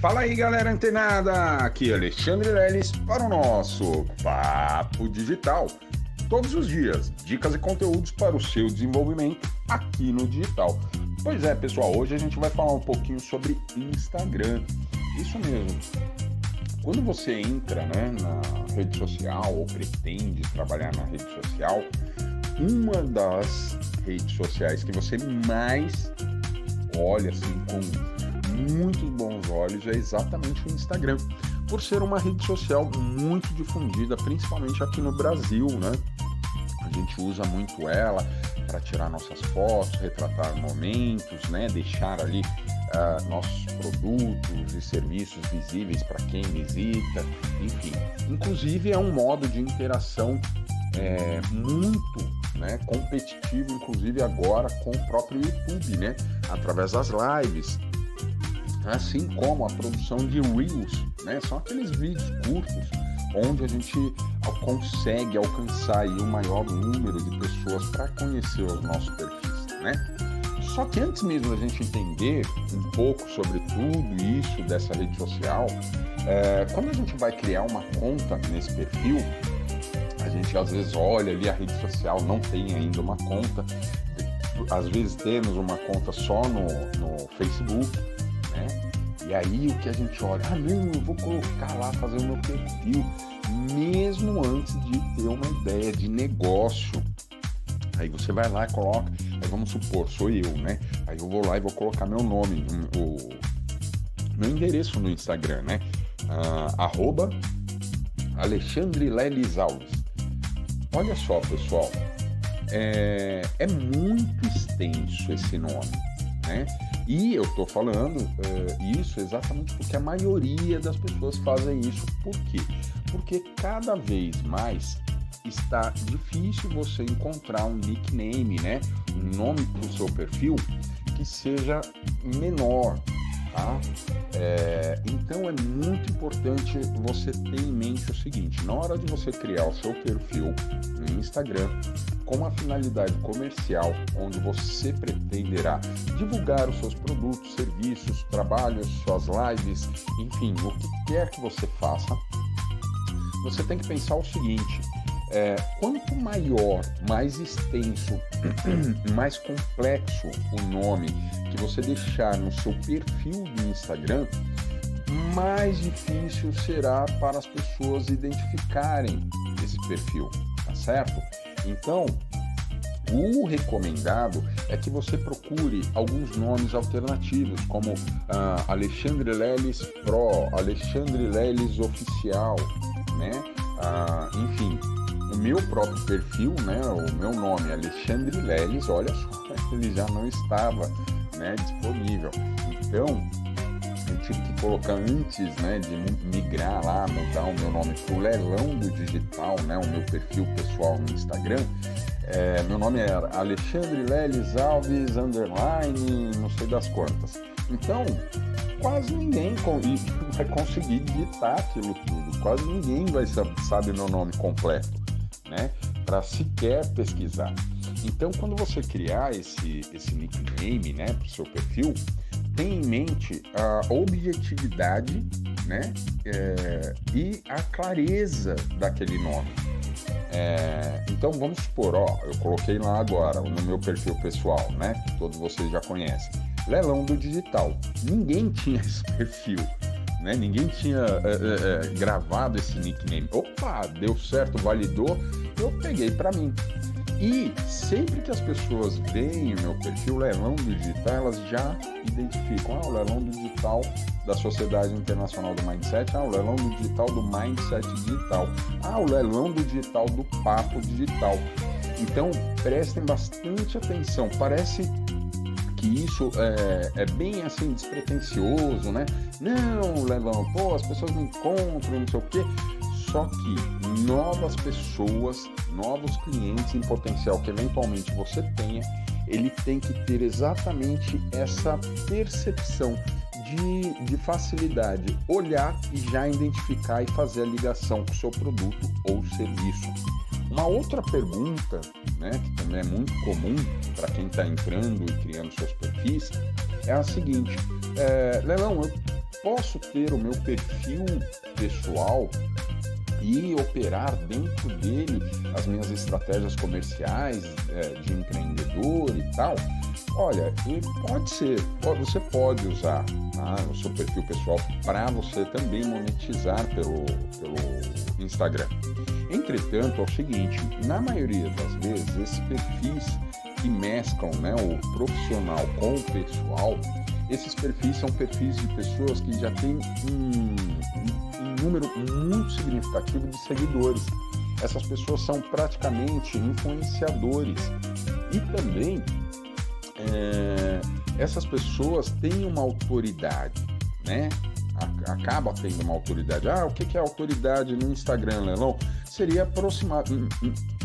Fala aí, galera antenada! Aqui é Alexandre Leles para o nosso Papo Digital. Todos os dias, dicas e conteúdos para o seu desenvolvimento aqui no digital. Pois é, pessoal, hoje a gente vai falar um pouquinho sobre Instagram. Isso mesmo. Quando você entra né, na rede social ou pretende trabalhar na rede social, uma das redes sociais que você mais olha assim com muitos bons olhos é exatamente o Instagram, por ser uma rede social muito difundida, principalmente aqui no Brasil, né? A gente usa muito ela para tirar nossas fotos, retratar momentos, né? Deixar ali uh, nossos produtos e serviços visíveis para quem visita, enfim. Inclusive é um modo de interação é, muito né, competitivo, inclusive agora com o próprio YouTube, né? Através das lives assim como a produção de Reels, né? São aqueles vídeos curtos onde a gente consegue alcançar o maior número de pessoas para conhecer os nossos perfis, né? Só que antes mesmo da gente entender um pouco sobre tudo isso dessa rede social, é, quando a gente vai criar uma conta nesse perfil, a gente às vezes olha ali a rede social, não tem ainda uma conta, às vezes temos uma conta só no, no Facebook, e aí o que a gente olha, ah não, eu vou colocar lá, fazer o meu perfil, mesmo antes de ter uma ideia de negócio. Aí você vai lá e coloca, aí vamos supor, sou eu, né? Aí eu vou lá e vou colocar meu nome, o meu endereço no Instagram, né? Ah, arroba Alexandre Lelis Alves. Olha só, pessoal, é, é muito extenso esse nome, né? E eu estou falando uh, isso exatamente porque a maioria das pessoas fazem isso. Por quê? Porque cada vez mais está difícil você encontrar um nickname, né? Um nome para o seu perfil que seja menor, tá? É, então é muito importante você ter em mente o seguinte: na hora de você criar o seu perfil no Instagram com uma finalidade comercial, onde você pretenderá divulgar os seus produtos, serviços, trabalhos, suas lives, enfim, o que quer que você faça, você tem que pensar o seguinte: é, quanto maior, mais extenso, mais complexo o nome que você deixar no seu perfil do Instagram, mais difícil será para as pessoas identificarem esse perfil, tá certo? Então, o recomendado é que você procure alguns nomes alternativos, como uh, Alexandre Leles Pro, Alexandre Leles Oficial, né? Uh, enfim, o meu próprio perfil, né, o meu nome, Alexandre Leles, olha só, ele já não estava né, disponível. Então, eu tive que colocar antes né, de migrar lá, mudar o meu nome para o Leilão do Digital, né, o meu perfil pessoal no Instagram. É, meu nome era Alexandre Leles Alves, underline, não sei das quantas. Então, quase ninguém vai conseguir digitar aquilo tudo, quase ninguém vai saber meu nome completo né? Para sequer pesquisar. Então, quando você criar esse, esse nickname, né, para o seu perfil, tenha em mente a objetividade, né, é, e a clareza daquele nome. É, então, vamos supor, ó, eu coloquei lá agora no meu perfil pessoal, né, que todos vocês já conhecem, Leilão do Digital. Ninguém tinha esse perfil né? Ninguém tinha é, é, é, gravado esse nickname. Opa, deu certo, validou, eu peguei para mim. E sempre que as pessoas veem o meu perfil Leilão Digital, elas já identificam ah, o Leilão Digital da Sociedade Internacional do Mindset, ah, o Leilão Digital do Mindset Digital, ah, o Leilão do Digital do Papo Digital. Então prestem bastante atenção. Parece que isso é, é, bem assim despretensioso, né? Não, Levão, pô, as pessoas me encontram, não sei o quê. Só que novas pessoas, novos clientes em potencial que eventualmente você tenha, ele tem que ter exatamente essa percepção de, de facilidade, olhar e já identificar e fazer a ligação com o seu produto ou serviço. Uma outra pergunta, né, que também é muito comum para quem está entrando e criando seus perfis, é a seguinte: é, Leilão, eu posso ter o meu perfil pessoal e operar dentro dele as minhas estratégias comerciais é, de empreendedor e tal? Olha, pode ser, você pode usar tá, o seu perfil pessoal para você também monetizar pelo, pelo Instagram. Entretanto, é o seguinte, na maioria das vezes, esses perfis que mesclam né, o profissional com o pessoal, esses perfis são perfis de pessoas que já têm um, um número muito significativo de seguidores. Essas pessoas são praticamente influenciadores e também é, essas pessoas têm uma autoridade, né? Acaba tendo uma autoridade. Ah, o que é autoridade no Instagram, Leilão? Seria aproximadamente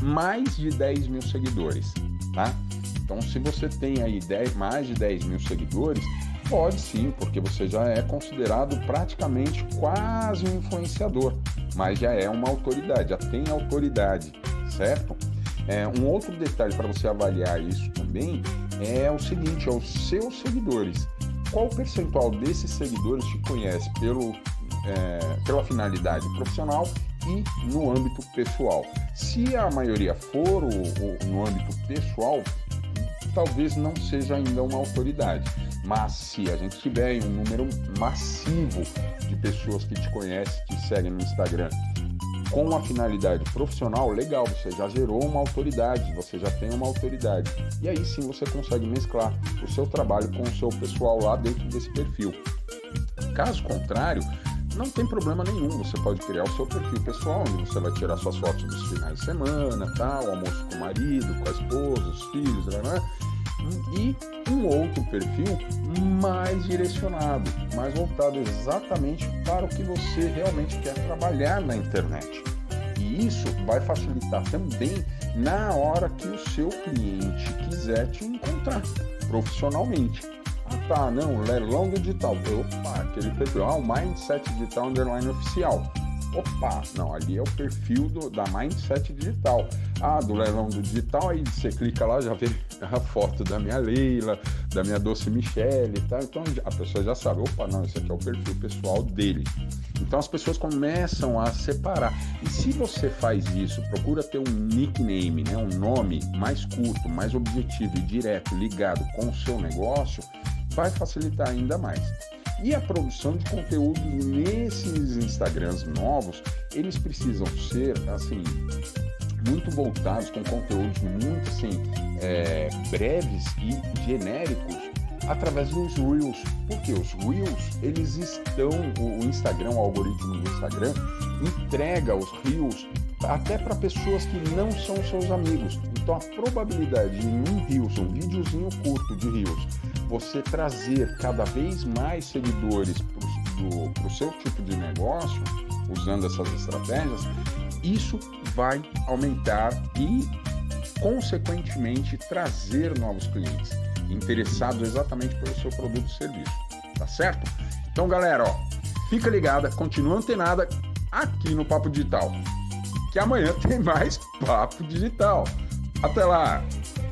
mais de 10 mil seguidores, tá? Então, se você tem aí 10, mais de 10 mil seguidores, pode sim, porque você já é considerado praticamente quase um influenciador, mas já é uma autoridade, já tem autoridade, certo? É, um outro detalhe para você avaliar isso também é o seguinte: é os seus seguidores. Qual percentual desses seguidores te conhece pelo, é, pela finalidade profissional e no âmbito pessoal? Se a maioria for o, o, no âmbito pessoal, talvez não seja ainda uma autoridade. Mas se a gente tiver um número massivo de pessoas que te conhecem, te seguem no Instagram com uma finalidade profissional, legal, você já gerou uma autoridade, você já tem uma autoridade. E aí sim você consegue mesclar o seu trabalho com o seu pessoal lá dentro desse perfil. Caso contrário, não tem problema nenhum. Você pode criar o seu perfil pessoal, onde você vai tirar suas fotos dos finais de semana, tal, almoço com o marido, com a esposa, os filhos, né? né? E um outro perfil mais direcionado, mais voltado exatamente para o que você realmente quer trabalhar na internet. E isso vai facilitar também na hora que o seu cliente quiser te encontrar profissionalmente. Ah tá, não, leilão digital. Opa, aquele perfil, ah, o Mindset Digital Underline Oficial opa, não, ali é o perfil do, da Mindset Digital. Ah, do leilão do digital, aí você clica lá, já vê a foto da minha Leila, da minha doce Michelle e tal. Então a pessoa já sabe, opa, não, esse aqui é o perfil pessoal dele. Então as pessoas começam a separar. E se você faz isso, procura ter um nickname, né, um nome mais curto, mais objetivo e direto, ligado com o seu negócio, vai facilitar ainda mais. E a produção de conteúdo nesses Instagrams novos, eles precisam ser assim muito voltados com conteúdos muito assim é, breves e genéricos através dos Reels. Porque os Reels, eles estão, o Instagram, o algoritmo do Instagram, entrega os Reels até para pessoas que não são seus amigos. Então a probabilidade de um Reels, um videozinho curto de Reels, você trazer cada vez mais seguidores para o seu tipo de negócio, usando essas estratégias, isso vai aumentar e, consequentemente, trazer novos clientes interessados exatamente pelo seu produto ou serviço. Tá certo? Então, galera, ó, fica ligada, continua antenada aqui no Papo Digital. Que amanhã tem mais Papo Digital. Até lá!